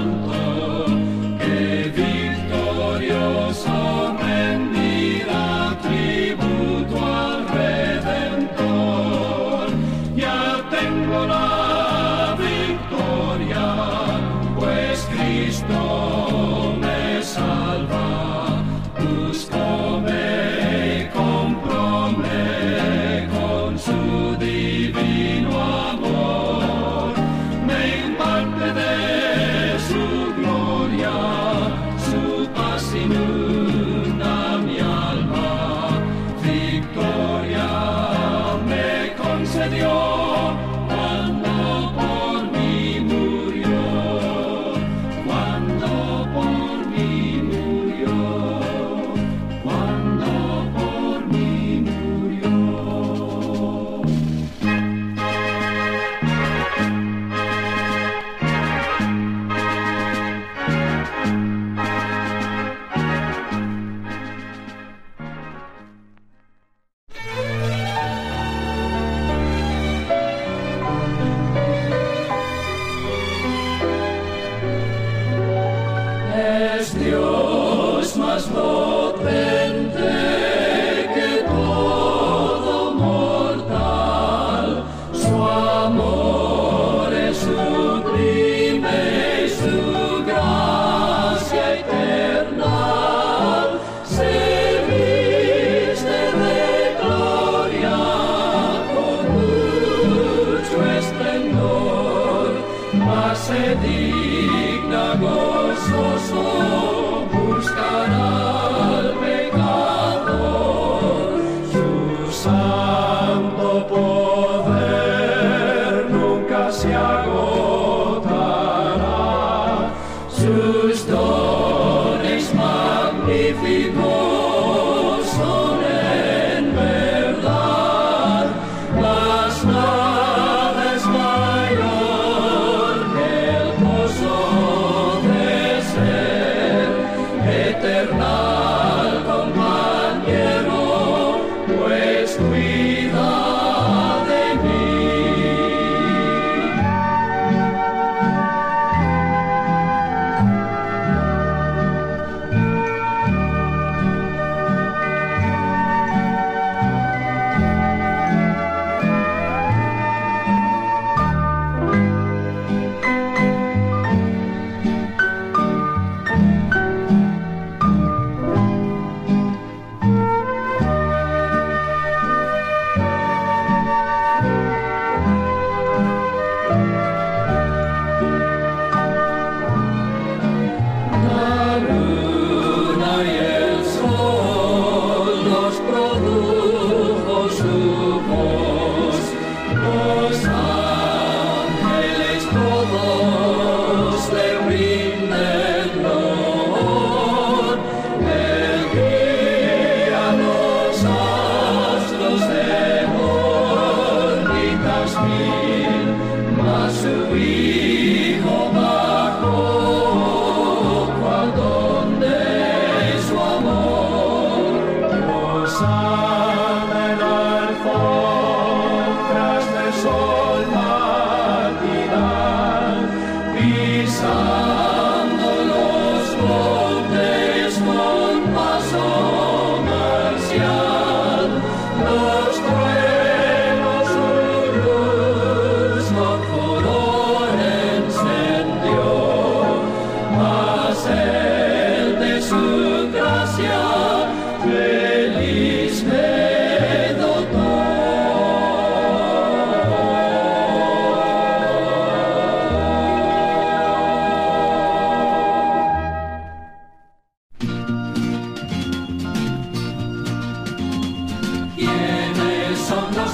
santo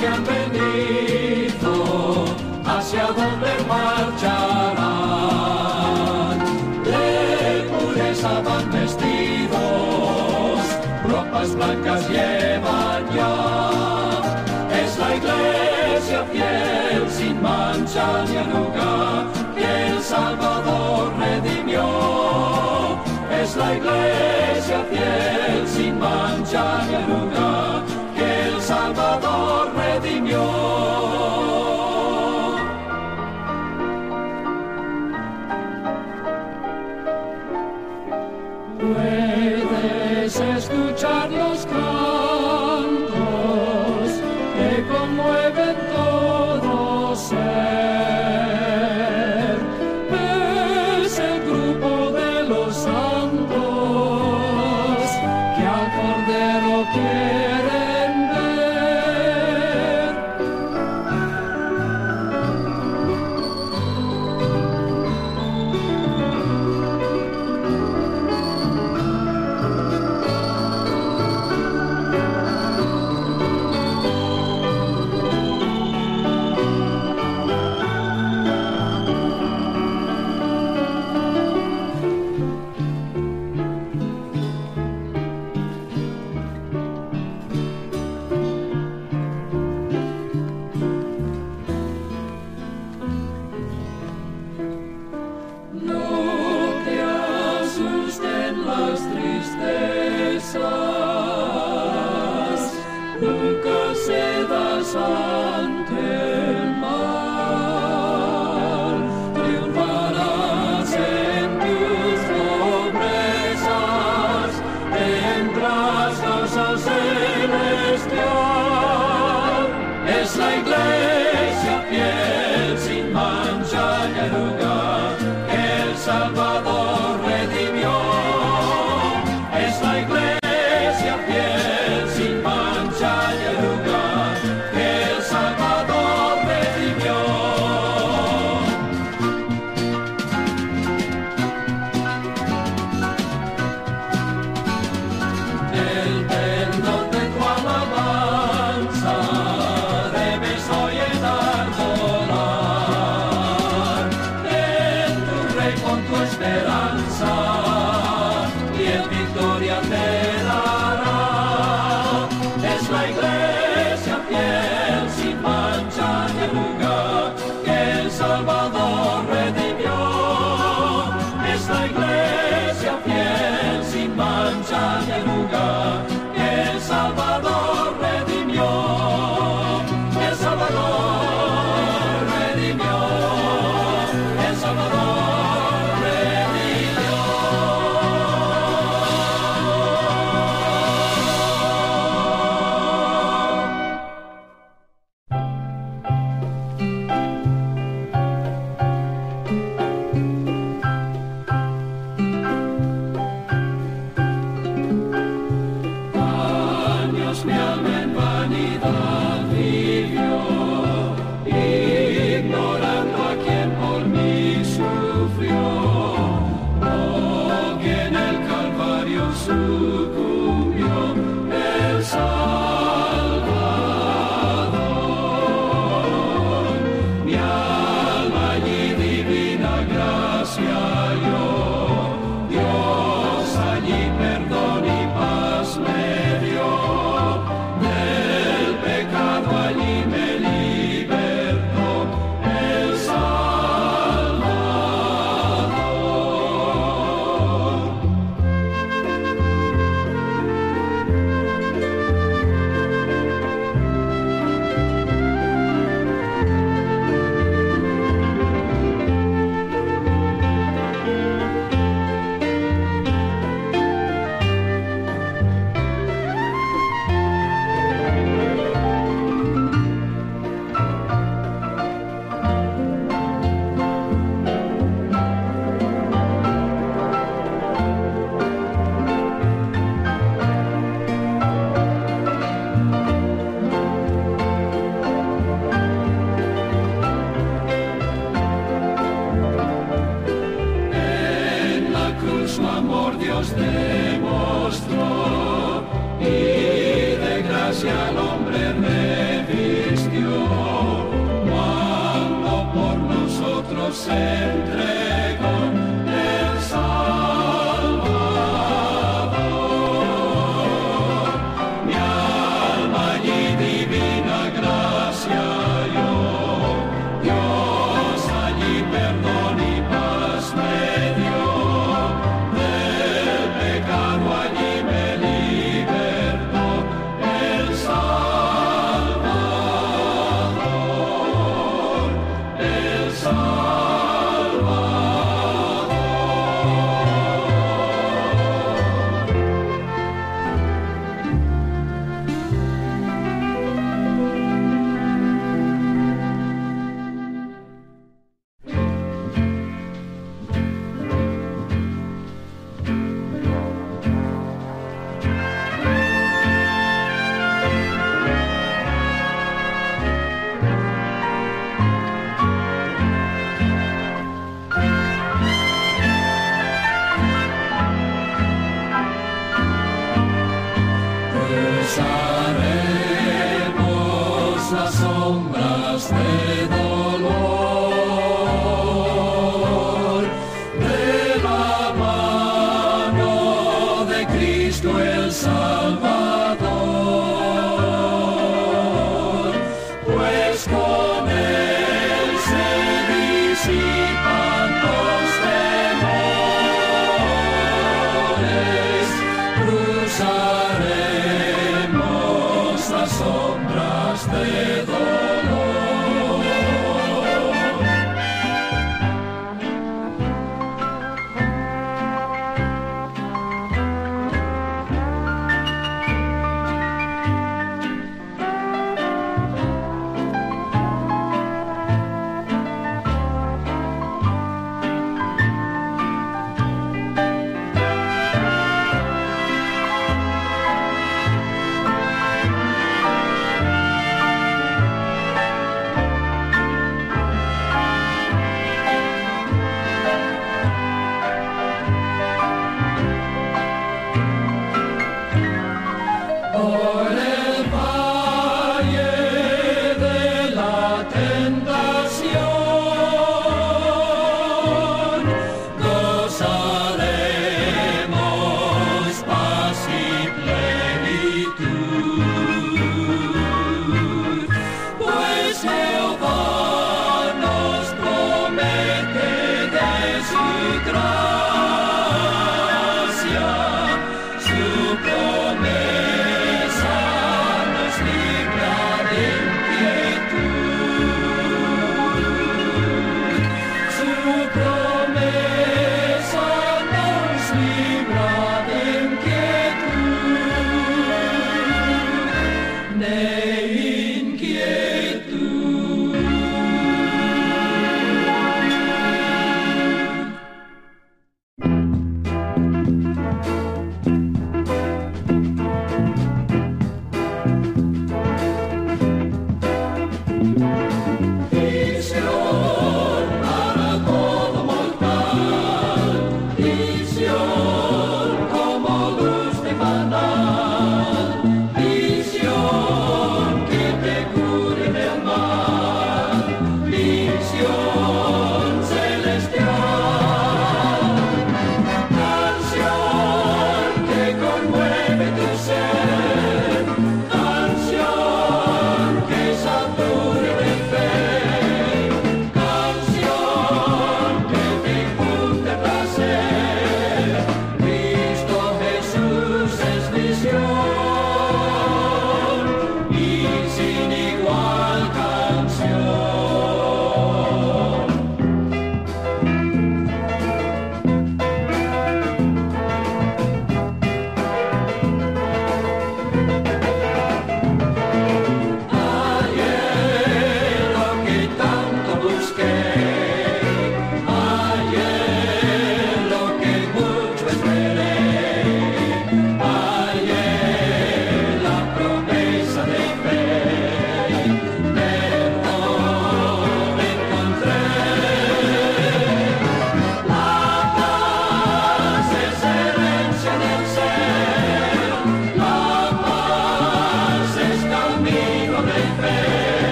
que han venido, hacia dónde marcharán. De pureza van vestidos, ropas blancas llevan ya. Es la iglesia fiel, sin mancha ni arruga, que el Salvador redimió. Es la iglesia fiel, sin mancha ni arruga, que el Salvador redimió.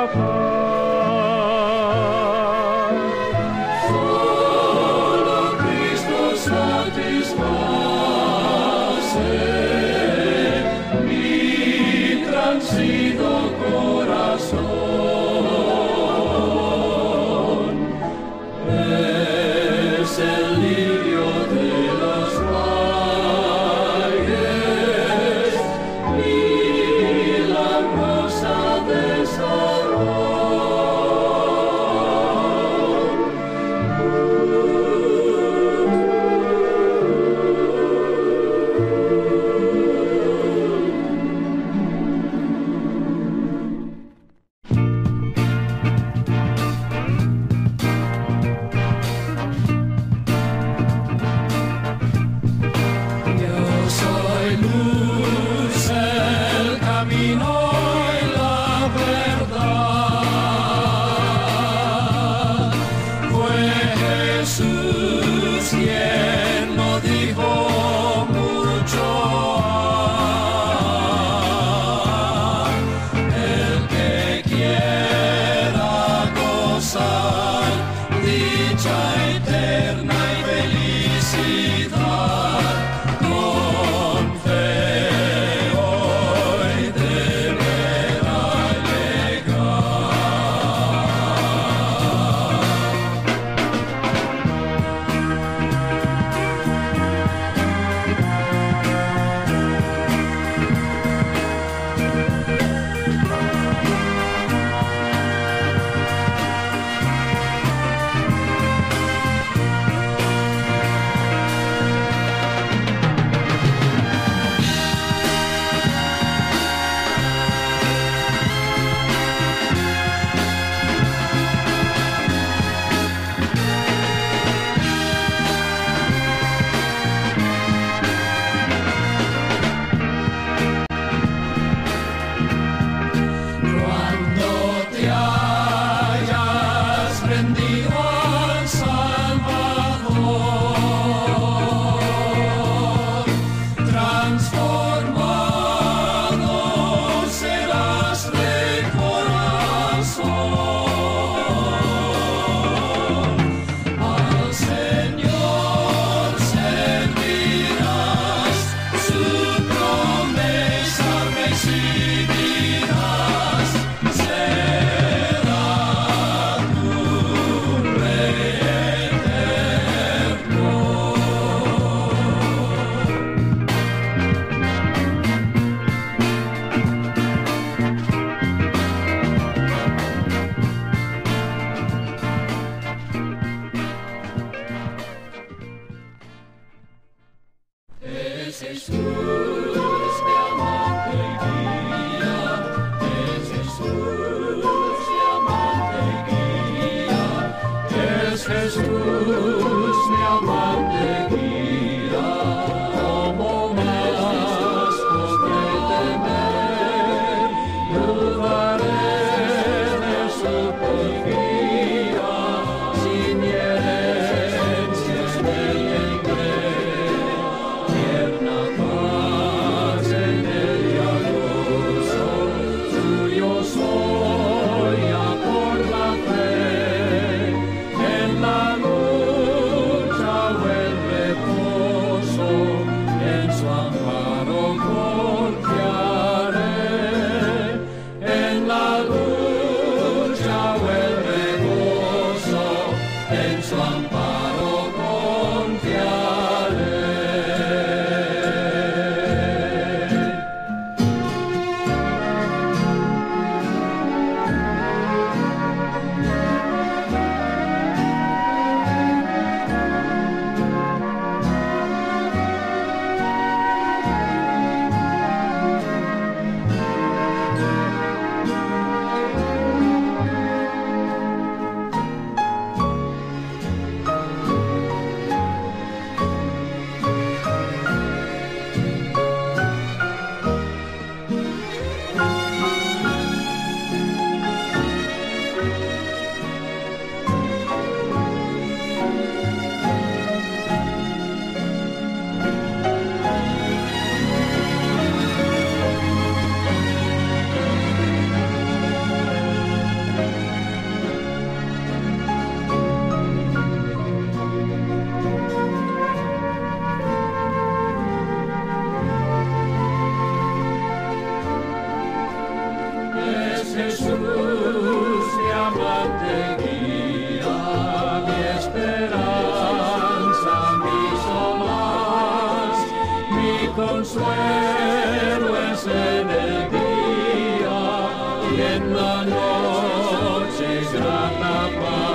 I'll Jesús quien lo dijo es Jesús jedna noche grata paz.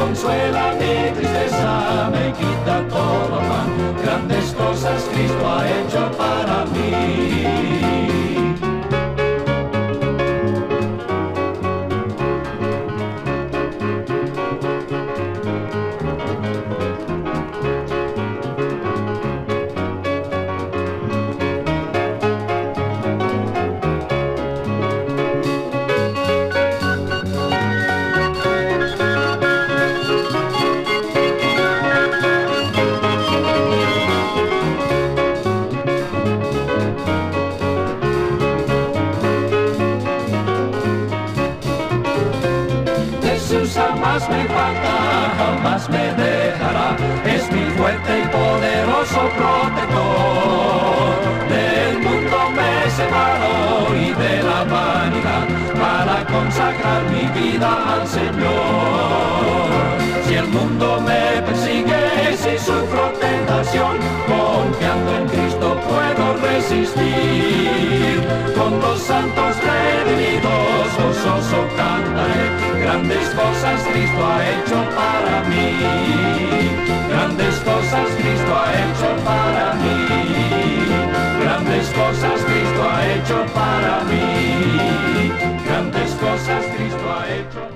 consuela mi tristeza, me quita todo mal. Grandes cosas Cristo ha hecho para mí. Vida al Señor. Si el mundo me persigue, si sufro tentación, confiando en Cristo puedo resistir. Con los santos redimidos, gozoso cantaré, grandes cosas Cristo ha hecho para mí. Grandes cosas Cristo ha hecho para mí. Grandes cosas Cristo ha hecho para mí cosas Cristo ha hecho.